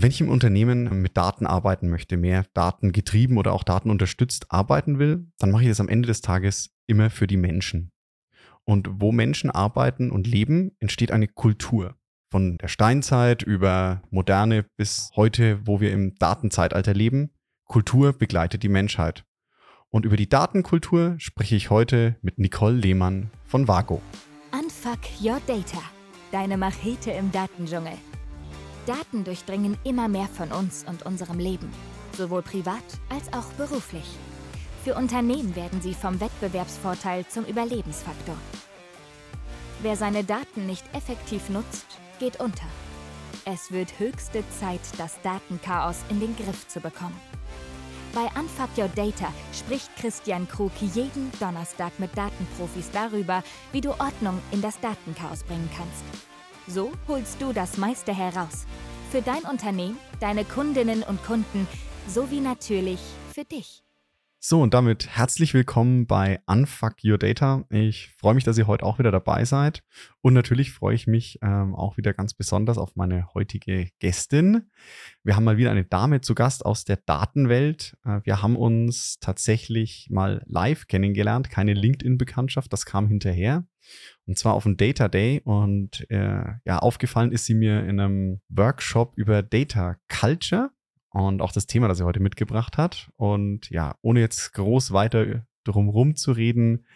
Wenn ich im Unternehmen mit Daten arbeiten möchte, mehr Daten getrieben oder auch Daten unterstützt arbeiten will, dann mache ich das am Ende des Tages immer für die Menschen. Und wo Menschen arbeiten und leben, entsteht eine Kultur. Von der Steinzeit über moderne bis heute, wo wir im Datenzeitalter leben. Kultur begleitet die Menschheit. Und über die Datenkultur spreche ich heute mit Nicole Lehmann von Vago. Unfuck Your Data. Deine Machete im Datendschungel. Daten durchdringen immer mehr von uns und unserem Leben, sowohl privat als auch beruflich. Für Unternehmen werden sie vom Wettbewerbsvorteil zum Überlebensfaktor. Wer seine Daten nicht effektiv nutzt, geht unter. Es wird höchste Zeit, das Datenchaos in den Griff zu bekommen. Bei Unfuck Your Data spricht Christian Krug jeden Donnerstag mit Datenprofis darüber, wie du Ordnung in das Datenchaos bringen kannst. So holst du das meiste heraus. Für dein Unternehmen, deine Kundinnen und Kunden sowie natürlich für dich. So, und damit herzlich willkommen bei Unfuck Your Data. Ich freue mich, dass ihr heute auch wieder dabei seid. Und natürlich freue ich mich ähm, auch wieder ganz besonders auf meine heutige Gästin. Wir haben mal wieder eine Dame zu Gast aus der Datenwelt. Äh, wir haben uns tatsächlich mal live kennengelernt, keine LinkedIn-Bekanntschaft, das kam hinterher. Und zwar auf dem Data Day. Und äh, ja, aufgefallen ist sie mir in einem Workshop über Data Culture und auch das Thema, das sie heute mitgebracht hat. Und ja, ohne jetzt groß weiter drum zu reden,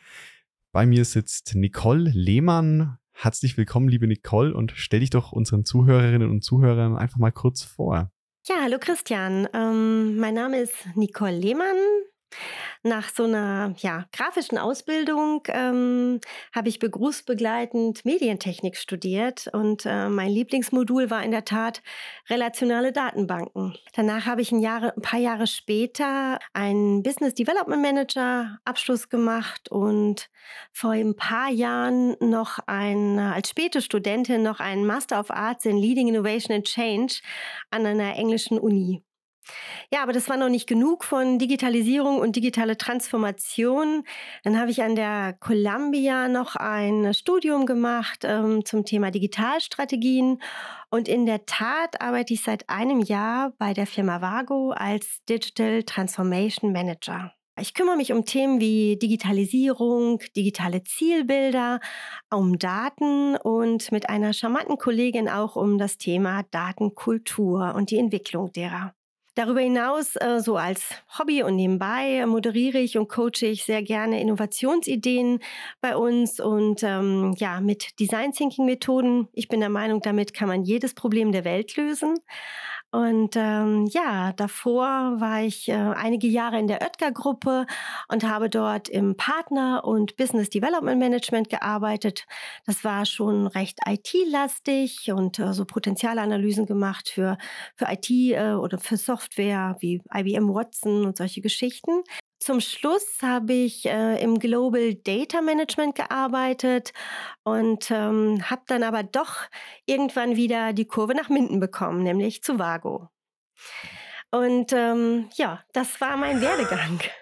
bei mir sitzt Nicole Lehmann. Herzlich willkommen, liebe Nicole, und stell dich doch unseren Zuhörerinnen und Zuhörern einfach mal kurz vor. Ja, hallo Christian. Ähm, mein Name ist Nicole Lehmann. Nach so einer ja, grafischen Ausbildung ähm, habe ich berufsbegleitend Medientechnik studiert und äh, mein Lieblingsmodul war in der Tat relationale Datenbanken. Danach habe ich ein, Jahre, ein paar Jahre später einen Business Development Manager Abschluss gemacht und vor ein paar Jahren noch ein, als späte Studentin noch einen Master of Arts in Leading Innovation and Change an einer englischen Uni. Ja, aber das war noch nicht genug von Digitalisierung und digitale Transformation. Dann habe ich an der Columbia noch ein Studium gemacht ähm, zum Thema Digitalstrategien. Und in der Tat arbeite ich seit einem Jahr bei der Firma Vago als Digital Transformation Manager. Ich kümmere mich um Themen wie Digitalisierung, digitale Zielbilder, um Daten und mit einer charmanten Kollegin auch um das Thema Datenkultur und die Entwicklung derer. Darüber hinaus, äh, so als Hobby und nebenbei, moderiere ich und coache ich sehr gerne Innovationsideen bei uns und ähm, ja, mit Design Thinking Methoden. Ich bin der Meinung, damit kann man jedes Problem der Welt lösen. Und ähm, ja, davor war ich äh, einige Jahre in der Oetker-Gruppe und habe dort im Partner- und Business Development Management gearbeitet. Das war schon recht IT-lastig und äh, so Potenzialanalysen gemacht für, für IT äh, oder für Software wie IBM Watson und solche Geschichten. Zum Schluss habe ich äh, im Global Data Management gearbeitet und ähm, habe dann aber doch irgendwann wieder die Kurve nach Minden bekommen, nämlich zu Vago. Und ähm, ja, das war mein Werdegang.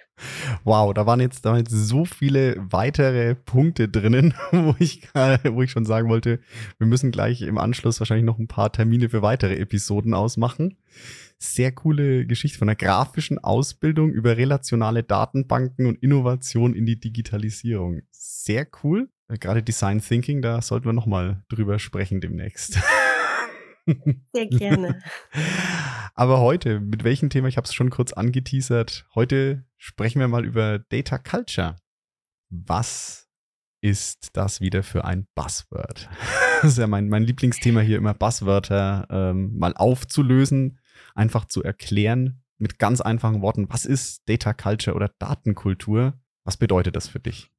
Wow, da waren, jetzt, da waren jetzt so viele weitere Punkte drinnen, wo ich, wo ich schon sagen wollte, wir müssen gleich im Anschluss wahrscheinlich noch ein paar Termine für weitere Episoden ausmachen. Sehr coole Geschichte von der grafischen Ausbildung über relationale Datenbanken und Innovation in die Digitalisierung. Sehr cool. Gerade Design Thinking, da sollten wir nochmal drüber sprechen demnächst. Sehr gerne. Aber heute, mit welchem Thema? Ich habe es schon kurz angeteasert. Heute sprechen wir mal über Data Culture. Was ist das wieder für ein Buzzword? Das ist ja mein, mein Lieblingsthema hier, immer Buzzwörter ähm, mal aufzulösen, einfach zu erklären mit ganz einfachen Worten. Was ist Data Culture oder Datenkultur? Was bedeutet das für dich?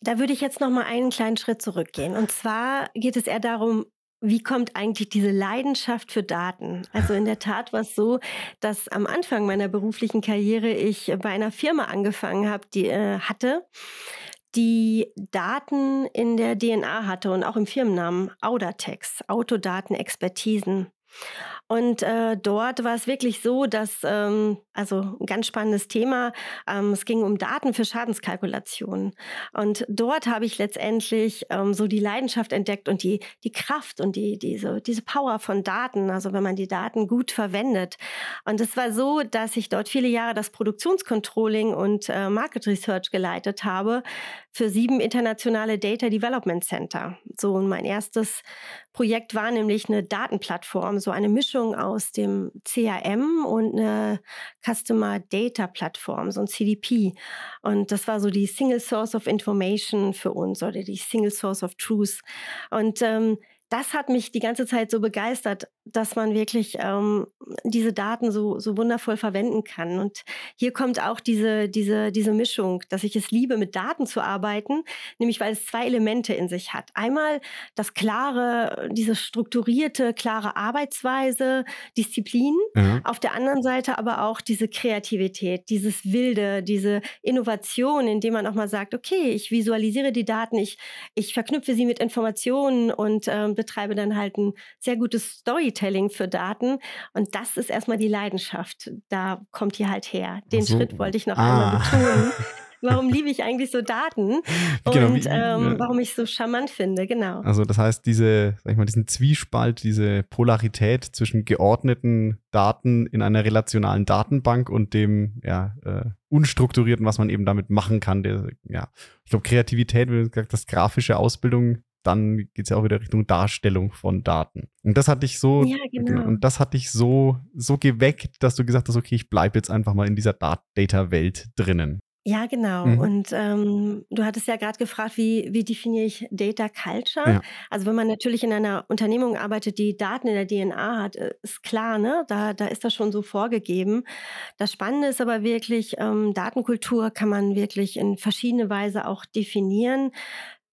Da würde ich jetzt noch mal einen kleinen Schritt zurückgehen. Und zwar geht es eher darum, wie kommt eigentlich diese Leidenschaft für Daten? Also in der Tat war es so, dass am Anfang meiner beruflichen Karriere ich bei einer Firma angefangen habe, die äh, hatte, die Daten in der DNA hatte und auch im Firmennamen Audatex, Autodatenexpertisen. Und äh, dort war es wirklich so, dass, ähm, also ein ganz spannendes Thema, ähm, es ging um Daten für Schadenskalkulationen. Und dort habe ich letztendlich ähm, so die Leidenschaft entdeckt und die, die Kraft und die, diese, diese Power von Daten, also wenn man die Daten gut verwendet. Und es war so, dass ich dort viele Jahre das Produktionscontrolling und äh, Market Research geleitet habe für sieben internationale Data Development Center. So, mein erstes Projekt war nämlich eine Datenplattform, so eine Mischung aus dem CRM und eine Customer Data Plattform, so ein CDP. Und das war so die Single Source of Information für uns oder die Single Source of Truth. Und ähm, das hat mich die ganze Zeit so begeistert, dass man wirklich ähm, diese Daten so, so wundervoll verwenden kann. Und hier kommt auch diese, diese, diese Mischung, dass ich es liebe, mit Daten zu arbeiten, nämlich weil es zwei Elemente in sich hat. Einmal das klare, diese strukturierte, klare Arbeitsweise, Disziplin. Ja. Auf der anderen Seite aber auch diese Kreativität, dieses Wilde, diese Innovation, indem man auch mal sagt, okay, ich visualisiere die Daten, ich, ich verknüpfe sie mit Informationen und ähm, betreibe dann halt ein sehr gutes Storytelling für Daten. Und das ist erstmal die Leidenschaft. Da kommt die halt her. Den so. Schritt wollte ich noch ah. einmal betonen. warum liebe ich eigentlich so Daten genau, und ähm, warum ich es so charmant finde, genau. Also das heißt, diese, sag ich mal, diesen Zwiespalt, diese Polarität zwischen geordneten Daten in einer relationalen Datenbank und dem ja, äh, unstrukturierten, was man eben damit machen kann. Der, ja, ich glaube, Kreativität, wie gesagt, das grafische Ausbildung dann geht es ja auch wieder Richtung Darstellung von Daten. Und das hat dich so, ja, genau. und das hat dich so, so geweckt, dass du gesagt hast, okay, ich bleibe jetzt einfach mal in dieser Data-Welt drinnen. Ja, genau. Mhm. Und ähm, du hattest ja gerade gefragt, wie, wie definiere ich Data Culture? Ja. Also wenn man natürlich in einer Unternehmung arbeitet, die Daten in der DNA hat, äh, ist klar, ne? Da, da ist das schon so vorgegeben. Das Spannende ist aber wirklich, ähm, Datenkultur kann man wirklich in verschiedene Weise auch definieren.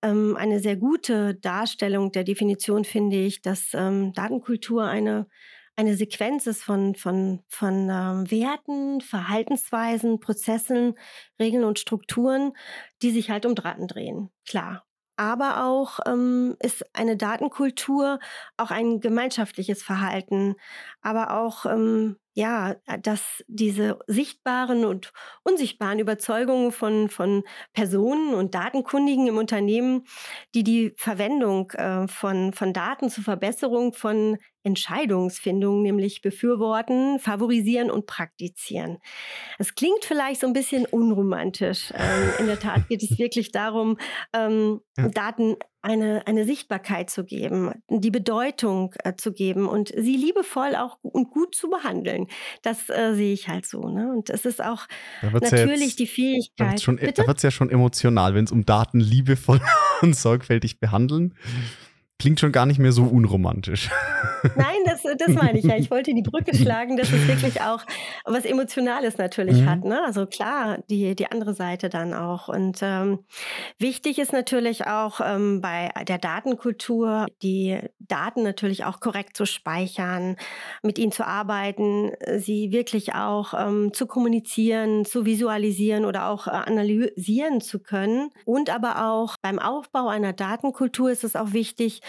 Ähm, eine sehr gute Darstellung der Definition finde ich, dass ähm, Datenkultur eine, eine Sequenz ist von, von, von ähm, Werten, Verhaltensweisen, Prozessen, Regeln und Strukturen, die sich halt um Daten drehen. Klar. Aber auch ähm, ist eine Datenkultur auch ein gemeinschaftliches Verhalten, aber auch ähm, ja, äh, dass diese sichtbaren und unsichtbaren Überzeugungen von, von Personen und Datenkundigen im Unternehmen, die die Verwendung äh, von, von Daten zur Verbesserung von Entscheidungsfindung nämlich befürworten, favorisieren und praktizieren. Es klingt vielleicht so ein bisschen unromantisch. Ähm, in der Tat geht es wirklich darum, ähm, ja. Daten eine, eine Sichtbarkeit zu geben, die Bedeutung äh, zu geben und sie liebevoll auch und gut zu behandeln. Das äh, sehe ich halt so. Ne? Und es ist auch natürlich ja jetzt, die Fähigkeit. Da wird es ja schon emotional, wenn es um Daten liebevoll und sorgfältig behandeln klingt schon gar nicht mehr so unromantisch. Nein, das, das meine ich ja. Ich wollte die Brücke schlagen, dass es wirklich auch was Emotionales natürlich mhm. hat. Ne? Also klar, die, die andere Seite dann auch. Und ähm, wichtig ist natürlich auch ähm, bei der Datenkultur, die Daten natürlich auch korrekt zu speichern, mit ihnen zu arbeiten, sie wirklich auch ähm, zu kommunizieren, zu visualisieren oder auch äh, analysieren zu können. Und aber auch beim Aufbau einer Datenkultur ist es auch wichtig,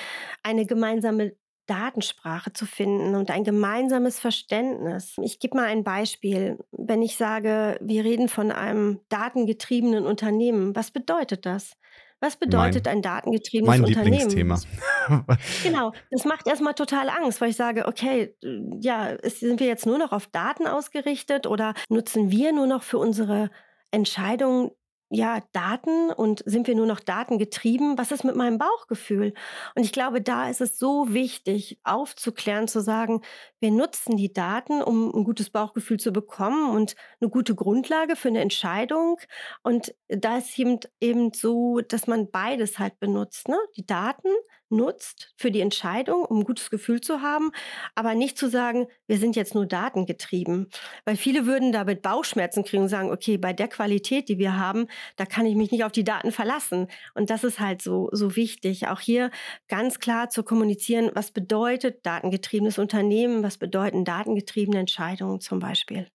eine gemeinsame Datensprache zu finden und ein gemeinsames Verständnis. Ich gebe mal ein Beispiel. Wenn ich sage, wir reden von einem datengetriebenen Unternehmen, was bedeutet das? Was bedeutet mein, ein datengetriebenes mein Unternehmen? Lieblingsthema. genau, das macht erstmal total Angst, weil ich sage, okay, ja, sind wir jetzt nur noch auf Daten ausgerichtet oder nutzen wir nur noch für unsere Entscheidungen ja, Daten und sind wir nur noch datengetrieben? Was ist mit meinem Bauchgefühl? Und ich glaube, da ist es so wichtig, aufzuklären, zu sagen, wir nutzen die Daten, um ein gutes Bauchgefühl zu bekommen und eine gute Grundlage für eine Entscheidung. Und da ist eben, eben so, dass man beides halt benutzt, ne? Die Daten nutzt für die Entscheidung, um ein gutes Gefühl zu haben, aber nicht zu sagen, wir sind jetzt nur datengetrieben. Weil viele würden damit Bauchschmerzen kriegen und sagen, okay, bei der Qualität, die wir haben, da kann ich mich nicht auf die Daten verlassen. Und das ist halt so, so wichtig, auch hier ganz klar zu kommunizieren, was bedeutet datengetriebenes Unternehmen, was bedeuten datengetriebene Entscheidungen zum Beispiel.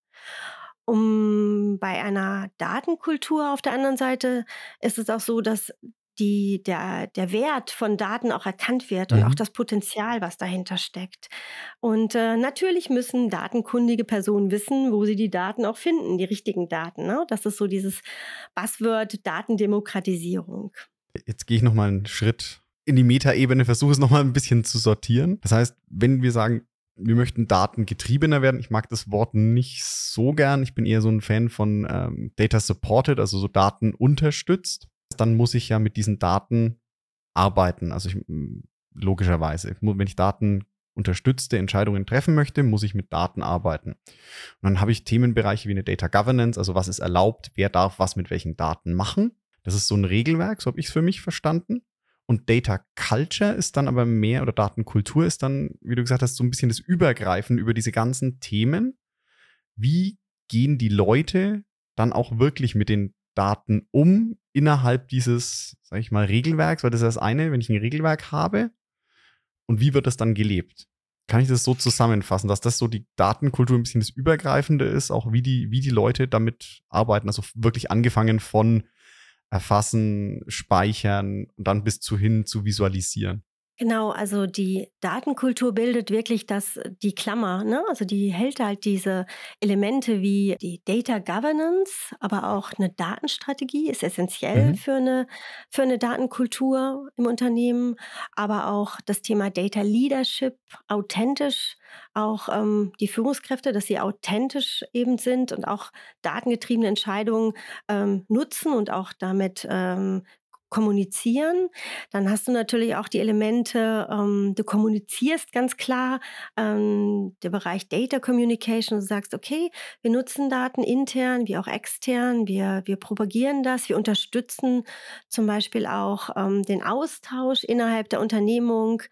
Um bei einer Datenkultur auf der anderen Seite ist es auch so, dass die, der, der Wert von Daten auch erkannt wird und auch Mhm. das Potenzial, was dahinter steckt. Und äh, natürlich müssen datenkundige Personen wissen, wo sie die Daten auch finden, die richtigen Daten. Ne? Das ist so dieses Buzzword Datendemokratisierung. Jetzt gehe ich nochmal einen Schritt in die Metaebene, versuche es nochmal ein bisschen zu sortieren. Das heißt, wenn wir sagen, wir möchten datengetriebener werden, ich mag das Wort nicht so gern. Ich bin eher so ein Fan von ähm, Data Supported, also so Daten unterstützt. Dann muss ich ja mit diesen Daten arbeiten. Also ich, logischerweise, wenn ich Daten unterstützte Entscheidungen treffen möchte, muss ich mit Daten arbeiten. Und dann habe ich Themenbereiche wie eine Data Governance, also was ist erlaubt, wer darf was mit welchen Daten machen. Das ist so ein Regelwerk, so habe ich es für mich verstanden. Und Data Culture ist dann aber mehr, oder Datenkultur ist dann, wie du gesagt hast, so ein bisschen das Übergreifen über diese ganzen Themen. Wie gehen die Leute dann auch wirklich mit den Daten um innerhalb dieses, sag ich mal, Regelwerks? Weil das ist das eine, wenn ich ein Regelwerk habe. Und wie wird das dann gelebt? Kann ich das so zusammenfassen, dass das so die Datenkultur ein bisschen das Übergreifende ist, auch wie die, wie die Leute damit arbeiten? Also wirklich angefangen von erfassen, speichern und dann bis zu hin zu visualisieren. Genau, also die Datenkultur bildet wirklich das, die Klammer, ne? Also die hält halt diese Elemente wie die Data Governance, aber auch eine Datenstrategie ist essentiell Mhm. für eine, für eine Datenkultur im Unternehmen, aber auch das Thema Data Leadership, authentisch, auch ähm, die Führungskräfte, dass sie authentisch eben sind und auch datengetriebene Entscheidungen ähm, nutzen und auch damit ähm, kommunizieren. Dann hast du natürlich auch die Elemente, ähm, du kommunizierst ganz klar, ähm, der Bereich Data Communication, du sagst, okay, wir nutzen Daten intern wie auch extern, wir, wir propagieren das, wir unterstützen zum Beispiel auch ähm, den Austausch innerhalb der Unternehmung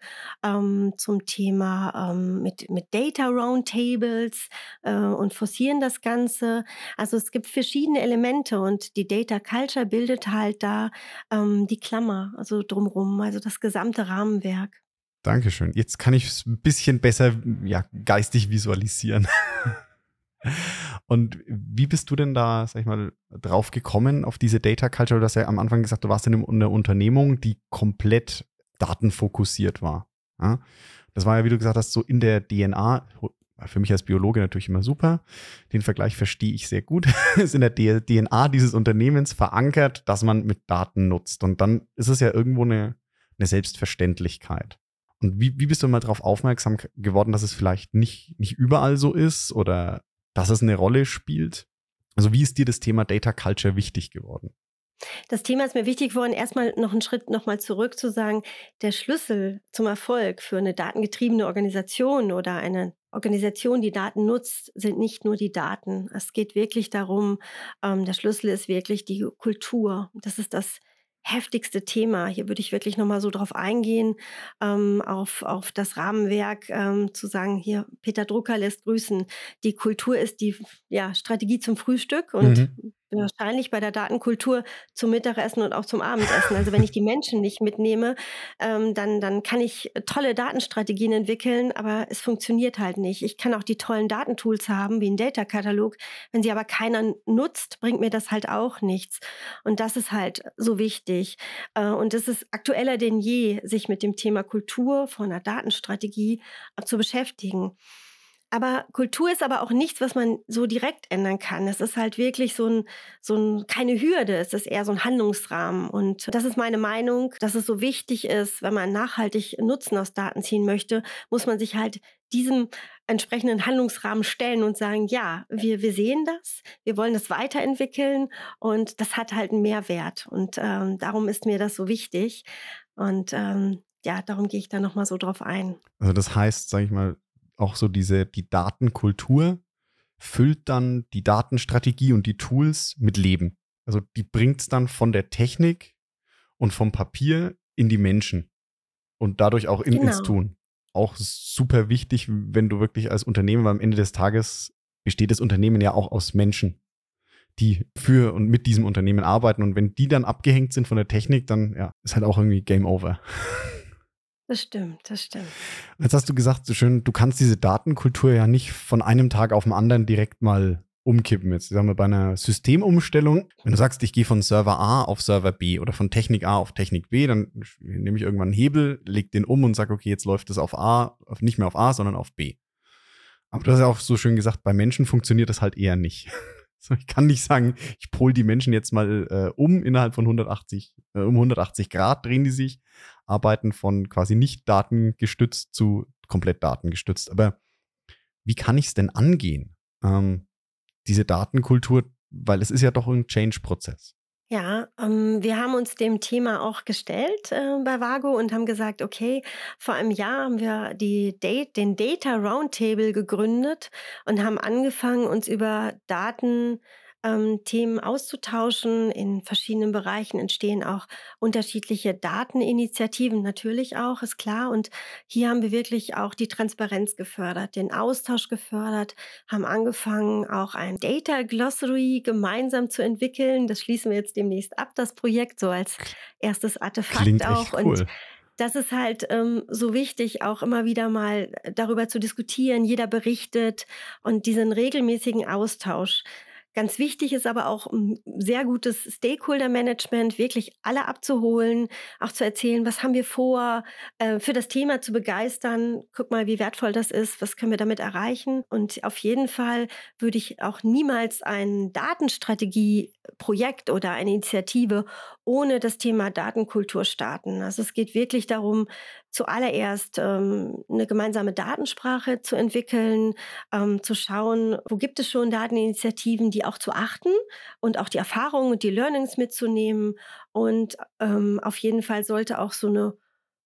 ähm, zum Thema ähm, mit, mit Data Roundtables äh, und forcieren das Ganze. Also es gibt verschiedene Elemente und die Data Culture bildet halt da ähm, die Klammer, also drumrum, also das gesamte Rahmenwerk. Dankeschön. Jetzt kann ich es ein bisschen besser ja, geistig visualisieren. Und wie bist du denn da, sag ich mal, drauf gekommen auf diese Data Culture? Du hast ja am Anfang gesagt, du warst in einer Unternehmung, die komplett datenfokussiert war. Das war ja, wie du gesagt hast, so in der DNA. Für mich als Biologe natürlich immer super. Den Vergleich verstehe ich sehr gut. ist in der DNA dieses Unternehmens verankert, dass man mit Daten nutzt. Und dann ist es ja irgendwo eine, eine Selbstverständlichkeit. Und wie, wie bist du mal darauf aufmerksam geworden, dass es vielleicht nicht, nicht überall so ist oder dass es eine Rolle spielt? Also wie ist dir das Thema Data Culture wichtig geworden? Das Thema ist mir wichtig geworden, erstmal noch einen Schritt nochmal zurück zu sagen, der Schlüssel zum Erfolg für eine datengetriebene Organisation oder eine Organisation, die Daten nutzt, sind nicht nur die Daten. Es geht wirklich darum, ähm, der Schlüssel ist wirklich die Kultur. Das ist das heftigste Thema. Hier würde ich wirklich nochmal so drauf eingehen, ähm, auf, auf das Rahmenwerk, ähm, zu sagen, hier, Peter Drucker lässt grüßen. Die Kultur ist die ja, Strategie zum Frühstück und Mhm. Wahrscheinlich bei der Datenkultur zum Mittagessen und auch zum Abendessen. Also wenn ich die Menschen nicht mitnehme, ähm, dann, dann kann ich tolle Datenstrategien entwickeln, aber es funktioniert halt nicht. Ich kann auch die tollen Datentools haben, wie ein Data-Katalog. Wenn sie aber keiner nutzt, bringt mir das halt auch nichts. Und das ist halt so wichtig. Äh, und es ist aktueller denn je, sich mit dem Thema Kultur von einer Datenstrategie äh, zu beschäftigen. Aber Kultur ist aber auch nichts, was man so direkt ändern kann. Es ist halt wirklich so ein, so ein, keine Hürde, es ist eher so ein Handlungsrahmen. Und das ist meine Meinung, dass es so wichtig ist, wenn man nachhaltig Nutzen aus Daten ziehen möchte, muss man sich halt diesem entsprechenden Handlungsrahmen stellen und sagen, ja, wir, wir sehen das, wir wollen das weiterentwickeln und das hat halt einen Mehrwert. Und ähm, darum ist mir das so wichtig. Und ähm, ja, darum gehe ich da nochmal so drauf ein. Also das heißt, sage ich mal, auch so diese, die Datenkultur füllt dann die Datenstrategie und die Tools mit Leben. Also die bringt es dann von der Technik und vom Papier in die Menschen und dadurch auch in, ins Genau. Tun. Auch super wichtig, wenn du wirklich als Unternehmen, weil am Ende des Tages besteht das Unternehmen ja auch aus Menschen, die für und mit diesem Unternehmen arbeiten. Und wenn die dann abgehängt sind von der Technik, dann ja, ist halt auch irgendwie Game Over. Das stimmt, das stimmt. Jetzt hast du gesagt, so schön, du kannst diese Datenkultur ja nicht von einem Tag auf den anderen direkt mal umkippen. Jetzt sagen wir bei einer Systemumstellung, wenn du sagst, ich gehe von Server A auf Server B oder von Technik A auf Technik B, dann nehme ich irgendwann einen Hebel, leg den um und sage, okay, jetzt läuft es auf A, nicht mehr auf A, sondern auf B. Aber du hast ja auch so schön gesagt, bei Menschen funktioniert das halt eher nicht. Ich kann nicht sagen, ich pol die Menschen jetzt mal äh, um innerhalb von 180, äh, um 180 Grad drehen die sich, arbeiten von quasi nicht datengestützt zu komplett datengestützt. Aber wie kann ich es denn angehen? Ähm, diese Datenkultur, weil es ist ja doch ein Change-Prozess. Ja, ähm, wir haben uns dem Thema auch gestellt äh, bei Vago und haben gesagt, okay, vor einem Jahr haben wir die Date, den Data Roundtable gegründet und haben angefangen, uns über Daten ähm, Themen auszutauschen. In verschiedenen Bereichen entstehen auch unterschiedliche Dateninitiativen, natürlich auch, ist klar. Und hier haben wir wirklich auch die Transparenz gefördert, den Austausch gefördert, haben angefangen, auch ein Data Glossary gemeinsam zu entwickeln. Das schließen wir jetzt demnächst ab, das Projekt, so als erstes Artefakt Klingt auch. Echt cool. Und das ist halt ähm, so wichtig, auch immer wieder mal darüber zu diskutieren. Jeder berichtet und diesen regelmäßigen Austausch. Ganz wichtig ist aber auch ein sehr gutes Stakeholder-Management, wirklich alle abzuholen, auch zu erzählen, was haben wir vor, äh, für das Thema zu begeistern. Guck mal, wie wertvoll das ist, was können wir damit erreichen. Und auf jeden Fall würde ich auch niemals ein Datenstrategie-Projekt oder eine Initiative ohne das Thema Datenkultur starten. Also es geht wirklich darum, zuallererst ähm, eine gemeinsame Datensprache zu entwickeln, ähm, zu schauen, wo gibt es schon Dateninitiativen, die auch zu achten und auch die Erfahrungen und die Learnings mitzunehmen. Und ähm, auf jeden Fall sollte auch so eine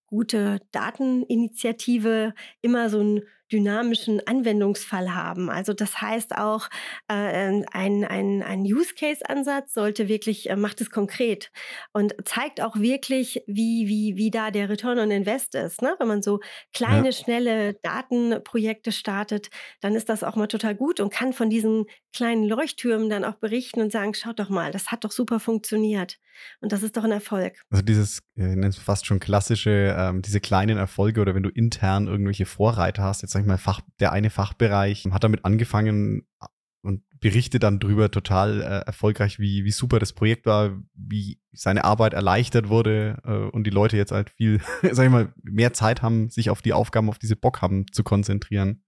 gute Dateninitiative immer so einen dynamischen Anwendungsfall haben. Also das heißt auch, äh, ein, ein, ein Use-Case-Ansatz sollte wirklich, äh, macht es konkret und zeigt auch wirklich, wie, wie, wie da der Return on Invest ist. Ne? Wenn man so kleine, ja. schnelle Datenprojekte startet, dann ist das auch mal total gut und kann von diesen kleinen Leuchttürmen dann auch berichten und sagen, schaut doch mal, das hat doch super funktioniert. Und das ist doch ein Erfolg. Also dieses, äh, fast schon klassische, ähm, diese kleinen Erfolge oder wenn du intern irgendwelche Vorreiter hast, jetzt sag ich mal, Fach, der eine Fachbereich hat damit angefangen und berichtet dann drüber total äh, erfolgreich, wie, wie super das Projekt war, wie seine Arbeit erleichtert wurde äh, und die Leute jetzt halt viel, sag ich mal, mehr Zeit haben, sich auf die Aufgaben, auf diese Bock haben zu konzentrieren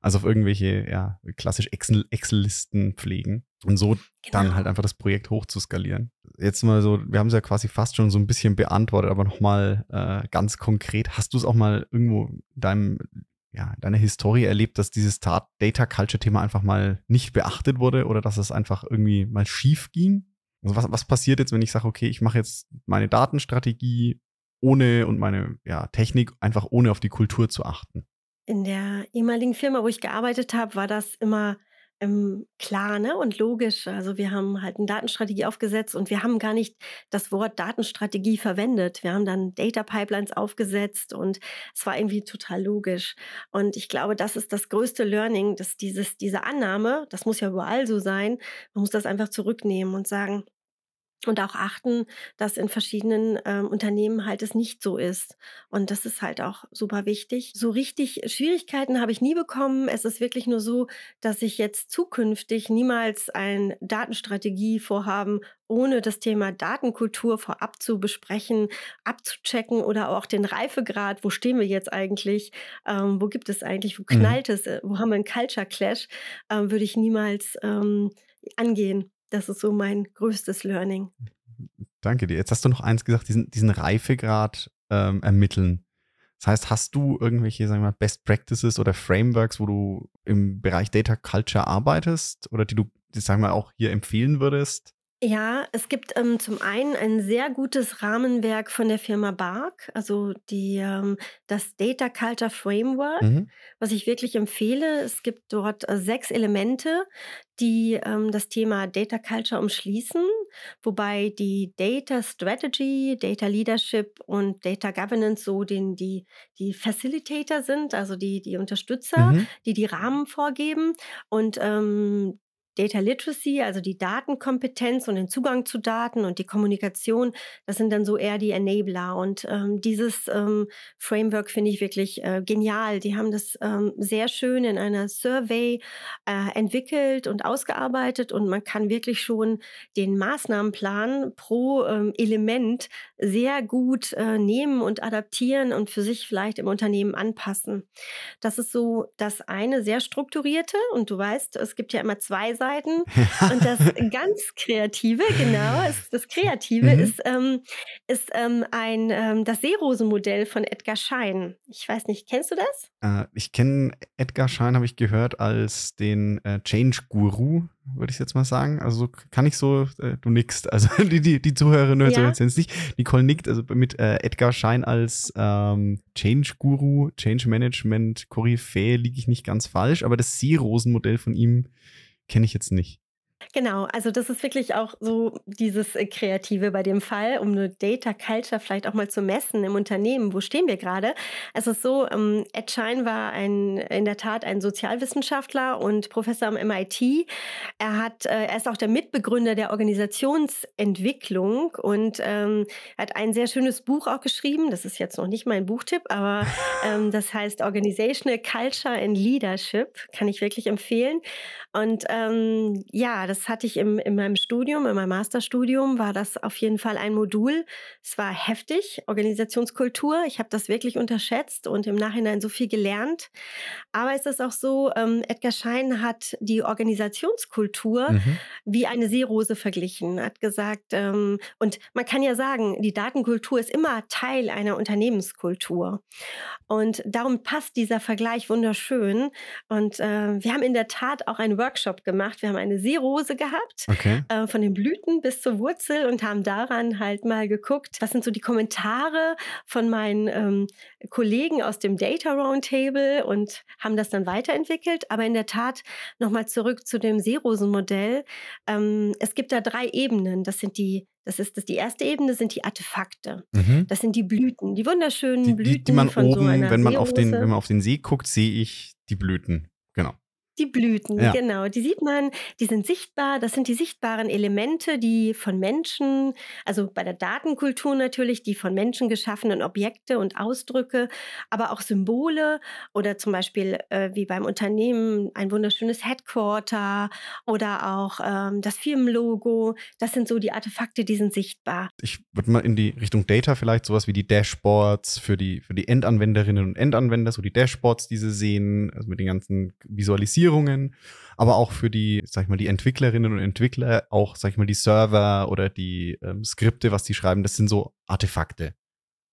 als auf irgendwelche, ja, klassisch Excel-Listen pflegen und so genau. dann halt einfach das Projekt hoch zu skalieren. Jetzt mal so, wir haben es ja quasi fast schon so ein bisschen beantwortet, aber nochmal äh, ganz konkret, hast du es auch mal irgendwo in deinem ja, deiner Historie erlebt, dass dieses Data Culture Thema einfach mal nicht beachtet wurde oder dass es einfach irgendwie mal schief ging? Also was, was passiert jetzt, wenn ich sage, okay, ich mache jetzt meine Datenstrategie ohne und meine ja, Technik einfach ohne auf die Kultur zu achten? In der ehemaligen Firma, wo ich gearbeitet habe, war das immer ähm, klar ne? und logisch. Also wir haben halt eine Datenstrategie aufgesetzt und wir haben gar nicht das Wort Datenstrategie verwendet. Wir haben dann Data Pipelines aufgesetzt und es war irgendwie total logisch. Und ich glaube, das ist das größte Learning, dass dieses, diese Annahme, das muss ja überall so sein, man muss das einfach zurücknehmen und sagen, und auch achten, dass in verschiedenen ähm, Unternehmen halt es nicht so ist. Und das ist halt auch super wichtig. So richtig Schwierigkeiten habe ich nie bekommen. Es ist wirklich nur so, dass ich jetzt zukünftig niemals ein Datenstrategievorhaben ohne das Thema Datenkultur vorab zu besprechen, abzuchecken oder auch den Reifegrad, wo stehen wir jetzt eigentlich, ähm, wo gibt es eigentlich, wo mhm. knallt mhm. es, äh, wo haben wir einen Culture Clash, ähm, würde ich niemals ähm, angehen. Das ist so mein größtes Learning. Danke dir. Jetzt hast du noch eins gesagt, diesen, diesen Reifegrad ähm, ermitteln. Das heißt, hast du irgendwelche, sagen wir mal, Best Practices oder Frameworks, wo du im Bereich Data Culture arbeitest oder die du, die, sagen wir, auch hier empfehlen würdest? Ja, es gibt ähm, zum einen ein sehr gutes Rahmenwerk von der Firma Bark, also die, ähm, das Data Culture Framework, Mhm. was ich wirklich empfehle. Es gibt dort äh, sechs Elemente, die ähm, das Thema Data Culture umschließen, wobei die Data Strategy, Data Leadership und Data Governance so den, die, die Facilitator sind, also die, die Unterstützer, Mhm. die die Rahmen vorgeben. Und ähm, Data Literacy, also die Datenkompetenz und den Zugang zu Daten und die Kommunikation, das sind dann so eher die Enabler. Und ähm, dieses ähm, Framework finde ich wirklich äh, genial. Die haben das ähm, sehr schön in einer Survey äh, entwickelt und ausgearbeitet und man kann wirklich schon den Maßnahmenplan pro ähm, Element sehr gut äh, nehmen und adaptieren und für sich vielleicht im Unternehmen anpassen. Das ist so das eine sehr strukturierte und du weißt, es gibt ja immer zwei Seiten und das ganz Kreative, genau, ist, das Kreative mhm. ist, ähm, ist ähm, ein, ähm, das Seerosenmodell von Edgar Schein. Ich weiß nicht, kennst du das? Äh, ich kenne Edgar Schein, habe ich gehört, als den äh, Change Guru, würde ich jetzt mal sagen. Also kann ich so, äh, du nickst, also die, die, die Zuhörerinnen ja. hören es nicht. Nicole nickt, also mit äh, Edgar Schein als ähm, Change Guru, Change Management Koryphäe liege ich nicht ganz falsch, aber das Seerosenmodell von ihm kenne ich jetzt nicht. Genau, also das ist wirklich auch so dieses äh, Kreative bei dem Fall, um eine Data Culture vielleicht auch mal zu messen im Unternehmen. Wo stehen wir gerade? Es ist so, ähm, Ed Schein war ein, in der Tat ein Sozialwissenschaftler und Professor am MIT. Er, hat, äh, er ist auch der Mitbegründer der Organisationsentwicklung und ähm, hat ein sehr schönes Buch auch geschrieben. Das ist jetzt noch nicht mein Buchtipp, aber ähm, das heißt Organizational Culture and Leadership. Kann ich wirklich empfehlen. Und ähm, ja, das hatte ich im, in meinem Studium, in meinem Masterstudium, war das auf jeden Fall ein Modul. Es war heftig, Organisationskultur. Ich habe das wirklich unterschätzt und im Nachhinein so viel gelernt. Aber es ist auch so, ähm, Edgar Schein hat die Organisationskultur mhm. wie eine Seerose verglichen, hat gesagt, ähm, und man kann ja sagen, die Datenkultur ist immer Teil einer Unternehmenskultur. Und darum passt dieser Vergleich wunderschön. Und äh, wir haben in der Tat auch einen Workshop gemacht. Wir haben eine Seerose Dose gehabt, okay. äh, von den Blüten bis zur Wurzel und haben daran halt mal geguckt, was sind so die Kommentare von meinen ähm, Kollegen aus dem Data Roundtable und haben das dann weiterentwickelt. Aber in der Tat nochmal zurück zu dem Seerosenmodell. Ähm, es gibt da drei Ebenen. Das sind die das ist das, die erste Ebene sind die Artefakte. Mhm. Das sind die Blüten, die wunderschönen die, Blüten. Die, man oben, so wenn man auf den, wenn man auf den See guckt, sehe ich die Blüten. Die Blüten, Ja. genau. Die sieht man, die sind sichtbar. Das sind die sichtbaren Elemente, die von Menschen, also bei der Datenkultur natürlich, die von Menschen geschaffenen Objekte und Ausdrücke, aber auch Symbole oder zum Beispiel äh, wie beim Unternehmen ein wunderschönes Headquarter oder auch ähm, das Firmenlogo. Das sind so die Artefakte, die sind sichtbar. Ich würde mal in die Richtung Data vielleicht sowas wie die Dashboards für die, für die Endanwenderinnen und Endanwender, so die Dashboards, die sie sehen, also mit den ganzen Visualisierungen Optimierungen, aber auch für die, sag ich mal, die Entwicklerinnen und Entwickler, auch, sag ich mal, die Server oder die ähm, Skripte, was die schreiben, das sind so Artefakte.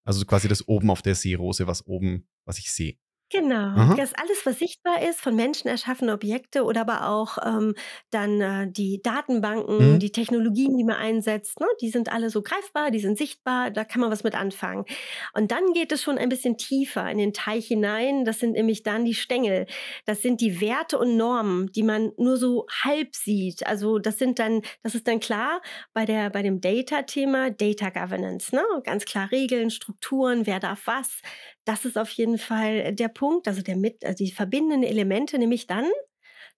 Also quasi das oben auf der Seerose, was oben, was ich sehe. Genau, Aha. das alles, was sichtbar ist, von Menschen erschaffene Objekte oder aber auch ähm, dann äh, die Datenbanken, Mhm. die Technologien, die man einsetzt, ne, die sind alle so greifbar, die sind sichtbar, da kann man was mit anfangen. Und dann geht es schon ein bisschen tiefer in den Teich hinein. Das sind nämlich dann die Stängel. Das sind die Werte und Normen, die man nur so halb sieht. Also das sind dann, das ist dann klar bei der bei dem Data-Thema, Data Governance, ne? Ganz klar Regeln, Strukturen, wer darf was. Das ist auf jeden Fall der Punkt, also der mit, also die verbindenden Elemente, nämlich dann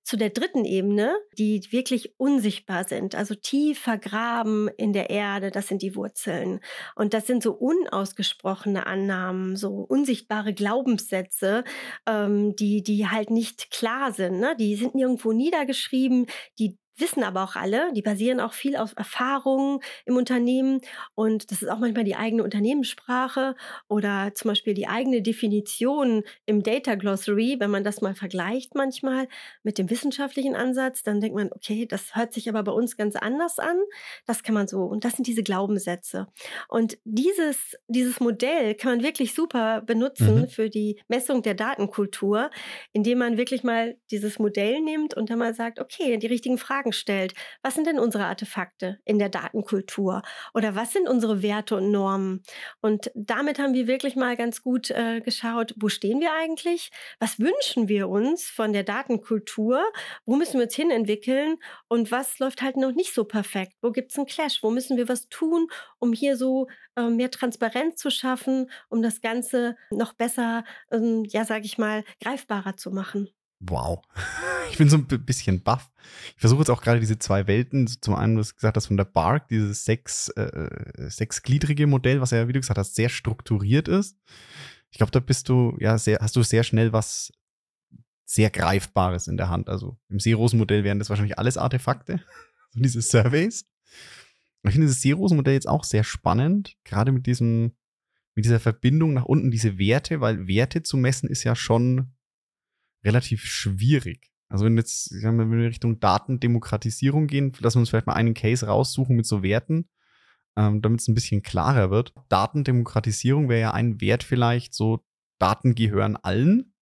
zu der dritten Ebene, die wirklich unsichtbar sind, also tief vergraben in der Erde, das sind die Wurzeln. Und das sind so unausgesprochene Annahmen, so unsichtbare Glaubenssätze, ähm, die, die halt nicht klar sind. Ne? Die sind nirgendwo niedergeschrieben, die wissen aber auch alle, die basieren auch viel auf Erfahrungen im Unternehmen und das ist auch manchmal die eigene Unternehmenssprache oder zum Beispiel die eigene Definition im Data Glossary, wenn man das mal vergleicht manchmal mit dem wissenschaftlichen Ansatz, dann denkt man, okay, das hört sich aber bei uns ganz anders an. Das kann man so und das sind diese Glaubenssätze. Und dieses, dieses Modell kann man wirklich super benutzen mhm. für die Messung der Datenkultur, indem man wirklich mal dieses Modell nimmt und dann mal sagt, okay, die richtigen Fragen Fragen stellt. Was sind denn unsere Artefakte in der Datenkultur? Oder was sind unsere Werte und Normen? Und damit haben wir wirklich mal ganz gut äh, geschaut, wo stehen wir eigentlich? Was wünschen wir uns von der Datenkultur? Wo müssen wir uns hin entwickeln? Und was läuft halt noch nicht so perfekt? Wo gibt es einen Clash? Wo müssen wir was tun, um hier so äh, mehr Transparenz zu schaffen, um das Ganze noch besser, ähm, ja, sage ich mal, greifbarer zu machen? Wow. ich bin so ein bisschen baff. Ich versuche jetzt auch gerade diese zwei Welten, zum einen, du hast gesagt hast, von der Bark, dieses sechs, äh, sechsgliedrige Modell, was ja, wie du gesagt hast, sehr strukturiert ist. Ich glaube, da bist du, ja, sehr, hast du sehr schnell was sehr Greifbares in der Hand. Also im Seerosen-Modell wären das wahrscheinlich alles Artefakte, diese Surveys. Ich finde dieses Seerosen-Modell jetzt auch sehr spannend, gerade mit diesem, mit dieser Verbindung nach unten, diese Werte, weil Werte zu messen ist ja schon relativ schwierig. Also wenn jetzt, wenn wir Richtung Datendemokratisierung gehen, dass wir uns vielleicht mal einen Case raussuchen mit so Werten, ähm, damit es ein bisschen klarer wird. Datendemokratisierung wäre ja ein Wert vielleicht so, Daten gehören allen.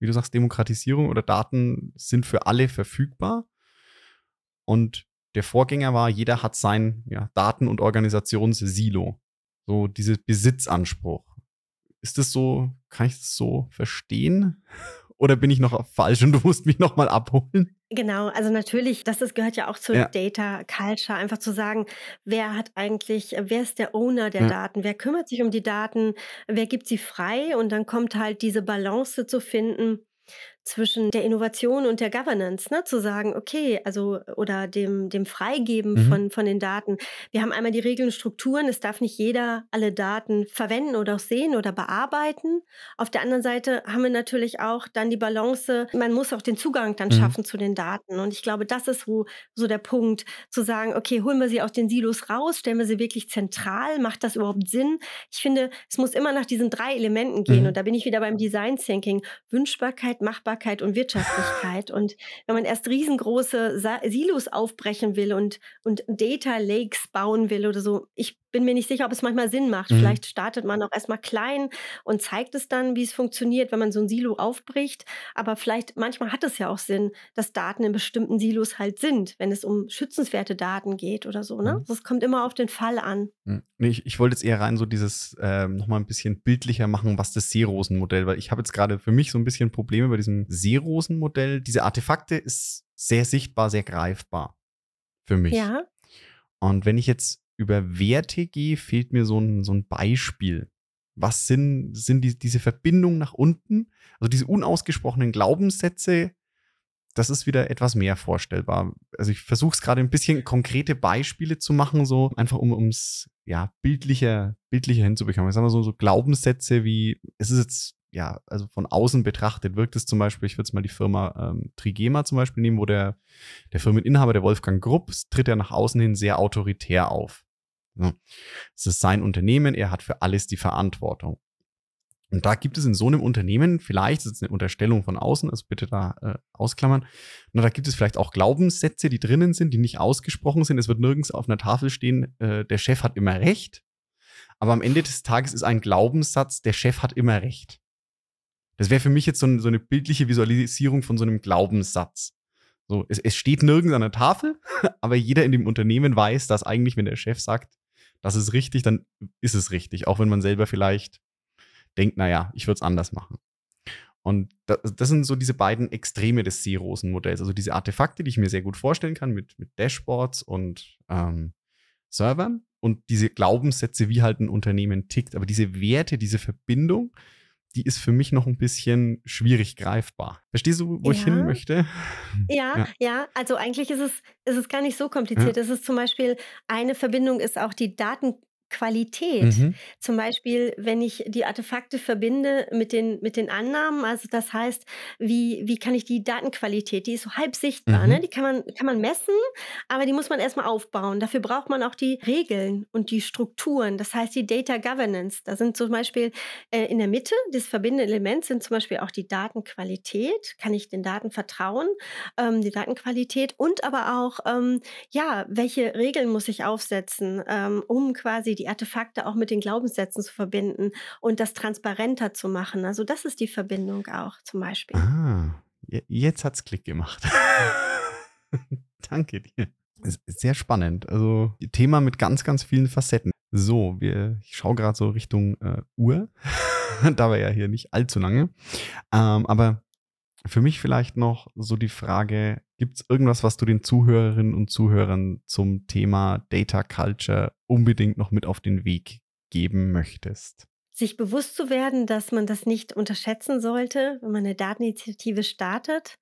Wie du sagst, Demokratisierung oder Daten sind für alle verfügbar. Und der Vorgänger war, jeder hat sein ja, Daten- und Organisationssilo. So diese Besitzanspruch. Ist das so, kann ich das so verstehen? Oder bin ich noch falsch und du musst mich nochmal abholen? Genau, also natürlich, das ist, gehört ja auch zur ja. Data Culture, einfach zu sagen, wer hat eigentlich, wer ist der Owner der ja. Daten, wer kümmert sich um die Daten, wer gibt sie frei und dann kommt halt diese Balance zu finden zwischen der Innovation und der Governance, ne? zu sagen, okay, also oder dem, dem Freigeben mhm. von, von den Daten. Wir haben einmal die Regeln und Strukturen, es darf nicht jeder alle Daten verwenden oder auch sehen oder bearbeiten. Auf der anderen Seite haben wir natürlich auch dann die Balance, man muss auch den Zugang dann mhm. schaffen zu den Daten. Und ich glaube, das ist so, so der Punkt, zu sagen, okay, holen wir sie aus den Silos raus, stellen wir sie wirklich zentral, macht das überhaupt Sinn? Ich finde, es muss immer nach diesen drei Elementen gehen. Mhm. Und da bin ich wieder beim Design Thinking. Wünschbarkeit, Machbarkeit, Machbarkeit und Wirtschaftlichkeit. und wenn man erst riesengroße Silos aufbrechen will und, und Data Lakes bauen will oder so, ich bin mir nicht sicher, ob es manchmal Sinn macht. Mhm. Vielleicht startet man auch erstmal klein und zeigt es dann, wie es funktioniert, wenn man so ein Silo aufbricht. Aber vielleicht, manchmal hat es ja auch Sinn, dass Daten in bestimmten Silos halt sind, wenn es um schützenswerte Daten geht oder so. Ne? Mhm. Das kommt immer auf den Fall an. Mhm. Nee, ich, ich wollte jetzt eher rein so dieses ähm, nochmal ein bisschen bildlicher machen, was das Seerosen-Modell, weil ich habe jetzt gerade für mich so ein bisschen Probleme bei diesem Seerosen-Modell. Diese Artefakte ist sehr sichtbar, sehr greifbar für mich. Ja. Und wenn ich jetzt über Werte gehe, fehlt mir so ein, so ein Beispiel. Was sind, sind die, diese Verbindungen nach unten? Also diese unausgesprochenen Glaubenssätze, das ist wieder etwas mehr vorstellbar. Also ich versuche es gerade ein bisschen konkrete Beispiele zu machen, so einfach um es ja bildlicher, bildlicher hinzubekommen. Ich sag mal so, so Glaubenssätze wie, es ist jetzt ja, also von außen betrachtet wirkt es zum Beispiel, ich würde jetzt mal die Firma ähm, Trigema zum Beispiel nehmen, wo der, der Firmeninhaber, der Wolfgang Grupp, tritt ja nach außen hin sehr autoritär auf. Es ist sein Unternehmen, er hat für alles die Verantwortung. Und da gibt es in so einem Unternehmen, vielleicht ist es eine Unterstellung von außen, also bitte da äh, ausklammern, na, da gibt es vielleicht auch Glaubenssätze, die drinnen sind, die nicht ausgesprochen sind. Es wird nirgends auf einer Tafel stehen, äh, der Chef hat immer recht. Aber am Ende des Tages ist ein Glaubenssatz, der Chef hat immer recht. Das wäre für mich jetzt so, ein, so, eine bildliche Visualisierung von so einem Glaubenssatz. So, es, es steht nirgends an der Tafel, aber jeder in dem Unternehmen weiß, dass eigentlich, wenn der Chef sagt, das ist richtig, dann ist es richtig. Auch wenn man selber vielleicht denkt, naja, ich würde es anders machen. Und das, sind so diese beiden Extreme des Seerosen-Modells. Also diese Artefakte, die ich mir sehr gut vorstellen kann mit, mit Dashboards und ähm, Servern und diese Glaubenssätze, wie halt ein Unternehmen tickt. Aber diese Werte, diese Verbindung, die ist für mich noch ein bisschen schwierig greifbar. Verstehst du, wo ja. ich hin möchte? Ja, ja, ja, Also eigentlich ist es, ist es gar nicht so kompliziert. Ja. Es ist zum Beispiel, eine Verbindung ist auch die Daten, Qualität. Mhm. Zum Beispiel, wenn ich die Artefakte verbinde mit den, mit den Annahmen, also das heißt, wie, wie kann ich die Datenqualität, die ist so halb sichtbar, ne? mhm. ne? die kann man, kann man messen, aber die muss man erstmal aufbauen. Dafür braucht man auch die Regeln und die Strukturen, das heißt die Data Governance. Da sind zum Beispiel äh, in der Mitte des verbindenden Elements sind zum Beispiel auch die Datenqualität, kann ich den Daten vertrauen, ähm, die Datenqualität und aber auch, ähm, ja, welche Regeln muss ich aufsetzen, ähm, um quasi die Artefakte auch mit den Glaubenssätzen zu verbinden und das transparenter zu machen. Also das ist die Verbindung auch zum Beispiel. Ah, jetzt hat es Klick gemacht. Danke dir. Sehr spannend. Also Thema mit ganz, ganz vielen Facetten. So, wir, ich schaue gerade so Richtung äh, Uhr. da war ja hier nicht allzu lange. Ähm, aber für mich vielleicht noch so die Frage, gibt es irgendwas, was du den Zuhörerinnen und Zuhörern zum Thema Data Culture unbedingt noch mit auf den Weg geben möchtest? Sich bewusst zu werden, dass man das nicht unterschätzen sollte, wenn man eine Dateninitiative startet,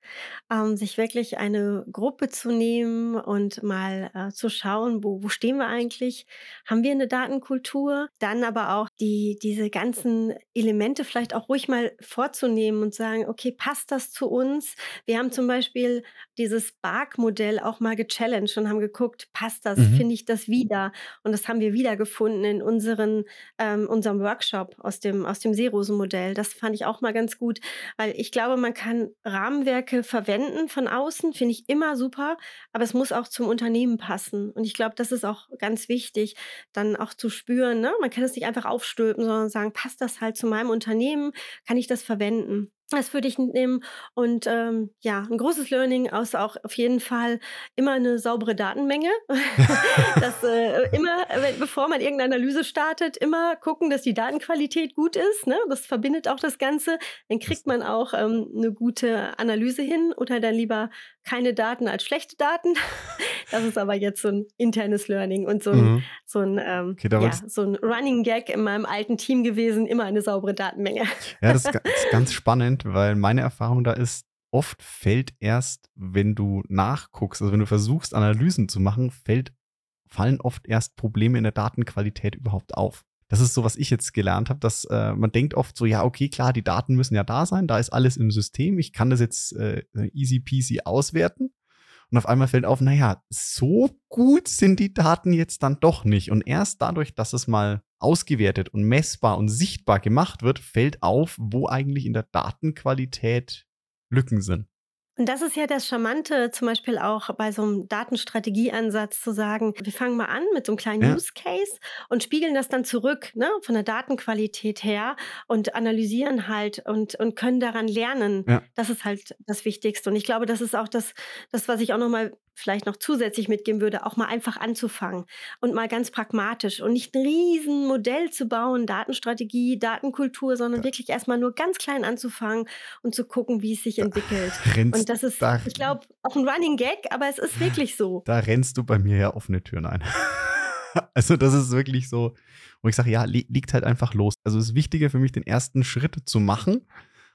ähm, sich wirklich eine Gruppe zu nehmen und mal äh, zu schauen, wo, wo stehen wir eigentlich? Haben wir eine Datenkultur? Dann aber auch die, diese ganzen Elemente vielleicht auch ruhig mal vorzunehmen und sagen, okay, passt das zu uns? Wir haben zum Beispiel dieses Bark-Modell auch mal gechallenged und haben geguckt, passt das? Mhm. Finde ich das wieder? Und das haben wir wiedergefunden in unseren, ähm, unserem Workshop aus dem, aus dem Seerosen-Modell. Das fand ich auch mal ganz gut, weil ich glaube, man kann Rahmenwerke verwenden von außen, finde ich immer super, aber es muss auch zum Unternehmen passen. Und ich glaube, das ist auch ganz wichtig, dann auch zu spüren. Ne? Man kann es nicht einfach aufstülpen, sondern sagen, passt das halt zu meinem Unternehmen? Kann ich das verwenden? Das würde ich nehmen. Und ähm, ja, ein großes Learning ist auch auf jeden Fall immer eine saubere Datenmenge. dass äh, immer, wenn, bevor man irgendeine Analyse startet, immer gucken, dass die Datenqualität gut ist. Ne? Das verbindet auch das Ganze. Dann kriegt man auch ähm, eine gute Analyse hin oder dann lieber keine Daten als schlechte Daten. Das ist aber jetzt so ein internes Learning und so ein, mhm. so ein, ähm, okay, ja, so ein Running Gag in meinem alten Team gewesen, immer eine saubere Datenmenge. Ja, das ist ganz spannend, weil meine Erfahrung da ist, oft fällt erst, wenn du nachguckst, also wenn du versuchst, Analysen zu machen, fällt, fallen oft erst Probleme in der Datenqualität überhaupt auf. Das ist so, was ich jetzt gelernt habe, dass äh, man denkt oft so, ja, okay, klar, die Daten müssen ja da sein, da ist alles im System, ich kann das jetzt äh, easy peasy auswerten. Und auf einmal fällt auf, naja, so gut sind die Daten jetzt dann doch nicht. Und erst dadurch, dass es mal ausgewertet und messbar und sichtbar gemacht wird, fällt auf, wo eigentlich in der Datenqualität Lücken sind. Und das ist ja das Charmante, zum Beispiel auch bei so einem Datenstrategieansatz zu sagen, wir fangen mal an mit so einem kleinen ja. Use Case und spiegeln das dann zurück, ne, von der Datenqualität her und analysieren halt und, und können daran lernen. Ja. Das ist halt das Wichtigste. Und ich glaube, das ist auch das, das was ich auch nochmal vielleicht noch zusätzlich mitgeben würde, auch mal einfach anzufangen und mal ganz pragmatisch und nicht ein riesen Modell zu bauen, Datenstrategie, Datenkultur, sondern ja. wirklich erstmal nur ganz klein anzufangen und zu gucken, wie es sich entwickelt. Rennst und das ist, da, ich glaube, auch ein Running Gag, aber es ist wirklich so. Da rennst du bei mir ja offene Türen ein. also das ist wirklich so, wo ich sage, ja, li liegt halt einfach los. Also es ist wichtiger für mich, den ersten Schritt zu machen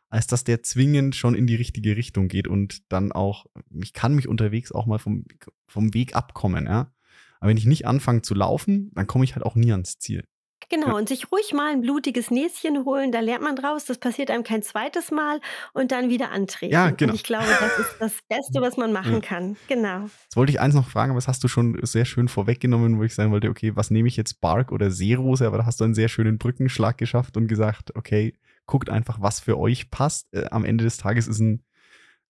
als dass der zwingend schon in die richtige Richtung geht und dann auch, ich kann mich unterwegs auch mal vom, vom Weg abkommen, ja. Aber wenn ich nicht anfange zu laufen, dann komme ich halt auch nie ans Ziel. Genau, und sich ruhig mal ein blutiges Näschen holen, da lernt man draus, das passiert einem kein zweites Mal und dann wieder antreten. Ja, genau. Und ich glaube, das ist das Beste, was man machen kann. Genau. Jetzt wollte ich eins noch fragen, aber das hast du schon sehr schön vorweggenommen, wo ich sagen wollte, okay, was nehme ich jetzt, Bark oder Seerose? Aber da hast du einen sehr schönen Brückenschlag geschafft und gesagt, okay, guckt einfach, was für euch passt. Äh, am Ende des Tages ist ein,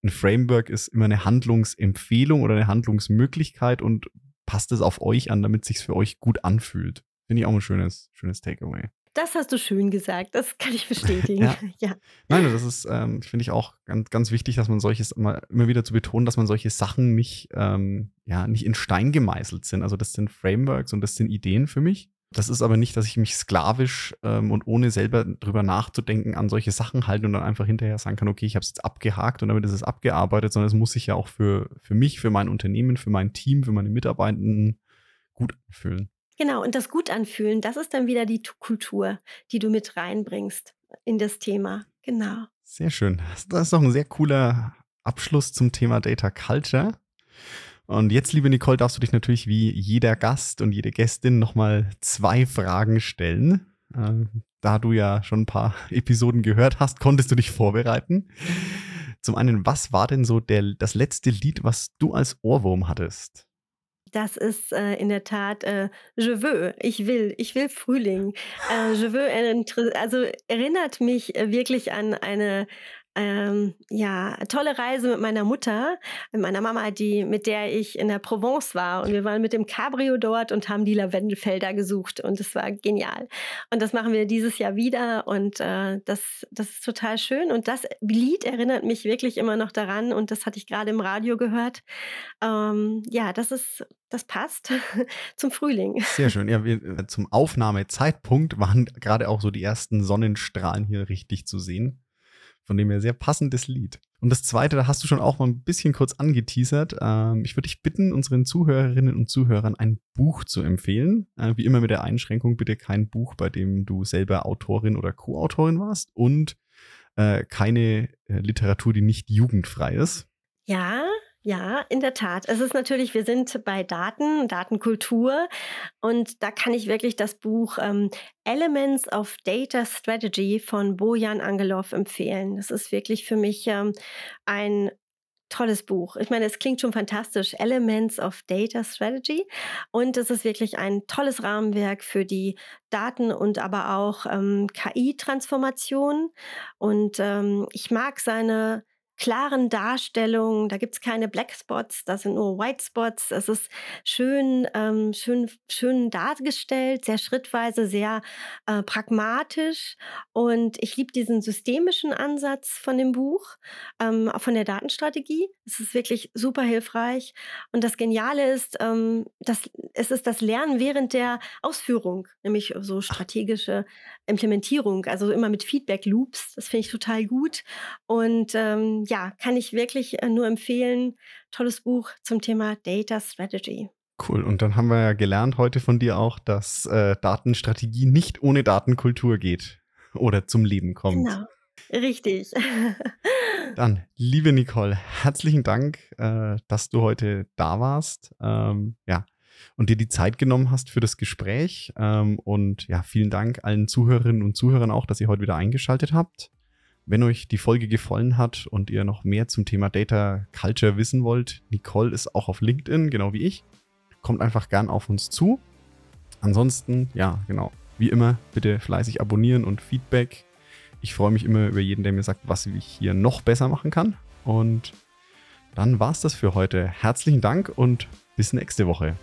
ein Framework ist immer eine Handlungsempfehlung oder eine Handlungsmöglichkeit und passt es auf euch an, damit es sich für euch gut anfühlt. Finde ich auch ein schönes, schönes Takeaway. Das hast du schön gesagt, das kann ich bestätigen. ja. ja. Nein, das ist, ähm, finde ich auch ganz, ganz wichtig, dass man solches immer, immer wieder zu betonen, dass man solche Sachen nicht, ähm, ja, nicht in Stein gemeißelt sind. Also das sind Frameworks und das sind Ideen für mich. Das ist aber nicht, dass ich mich sklavisch ähm, und ohne selber drüber nachzudenken an solche Sachen halte und dann einfach hinterher sagen kann, okay, ich habe es jetzt abgehakt und damit ist es abgearbeitet, sondern es muss sich ja auch für, für mich, für mein Unternehmen, für mein Team, für meine Mitarbeitenden gut anfühlen. Genau, und das gut anfühlen, das ist dann wieder die Kultur, die du mit reinbringst in das Thema. Genau. Sehr schön. Das ist doch ein sehr cooler Abschluss zum Thema Data Culture. Und jetzt, liebe Nicole, darfst du dich natürlich wie jeder Gast und jede Gästin nochmal zwei Fragen stellen. Ähm, da du ja schon ein paar Episoden gehört hast, konntest du dich vorbereiten. Zum einen, was war denn so der, das letzte Lied, was du als Ohrwurm hattest? Das ist äh, in der Tat äh, Je veux, ich will, ich will Frühling. Äh, Je veux, also erinnert mich äh, wirklich an eine ähm, ja, tolle Reise mit meiner Mutter, mit meiner Mama, die, mit der ich in der Provence war. Und wir waren mit dem Cabrio dort und haben die Lavendelfelder gesucht. Und es war genial. Und das machen wir dieses Jahr wieder. Und äh, das, das ist total schön. Und das Lied erinnert mich wirklich immer noch daran. Und das hatte ich gerade im Radio gehört. Ähm, ja, das ist, das passt zum Frühling. Sehr schön. Ja, wir, äh, zum Aufnahmezeitpunkt waren gerade auch so die ersten Sonnenstrahlen hier richtig zu sehen. Von dem her sehr passendes Lied. Und das zweite, da hast du schon auch mal ein bisschen kurz angeteasert. Ähm, ich würde dich bitten, unseren Zuhörerinnen und Zuhörern ein Buch zu empfehlen. Äh, wie immer mit der Einschränkung, bitte kein Buch, bei dem du selber Autorin oder Co-Autorin warst und äh, keine äh, Literatur, die nicht jugendfrei ist. Ja, ja, in der Tat. Es ist natürlich, wir sind bei Daten, Datenkultur und da kann ich wirklich das Buch ähm, Elements of Data Strategy von Bojan Angelov empfehlen. Das ist wirklich für mich ähm, ein tolles Buch. Ich meine, es klingt schon fantastisch. Elements of Data Strategy. Und es ist wirklich ein tolles Rahmenwerk für die Daten- und aber auch ähm, KI-Transformation. Und ähm, ich mag seine klaren Darstellungen. Da gibt es keine Blackspots, das sind nur Whitespots. Es ist schön, ähm, schön, schön dargestellt, sehr schrittweise, sehr äh, pragmatisch. Und ich liebe diesen systemischen Ansatz von dem Buch, ähm, auch von der Datenstrategie. Es ist wirklich super hilfreich. Und das Geniale ist, ähm, dass es ist das Lernen während der Ausführung, nämlich so strategische Implementierung, also immer mit Feedback-Loops. Das finde ich total gut. Und ähm, ja, kann ich wirklich äh, nur empfehlen. Tolles Buch zum Thema Data Strategy. Cool. Und dann haben wir ja gelernt heute von dir auch, dass äh, Datenstrategie nicht ohne Datenkultur geht oder zum Leben kommt. Genau. Richtig. Dann, liebe Nicole, herzlichen Dank, äh, dass du heute da warst. Ähm, ja, und dir die Zeit genommen hast für das Gespräch. Ähm, und ja, vielen Dank allen Zuhörerinnen und Zuhörern auch, dass ihr heute wieder eingeschaltet habt. Wenn euch die Folge gefallen hat und ihr noch mehr zum Thema Data Culture wissen wollt, Nicole ist auch auf LinkedIn, genau wie ich. Kommt einfach gern auf uns zu. Ansonsten, ja, genau. Wie immer, bitte fleißig abonnieren und Feedback. Ich freue mich immer über jeden, der mir sagt, was ich hier noch besser machen kann. Und dann war es das für heute. Herzlichen Dank und bis nächste Woche.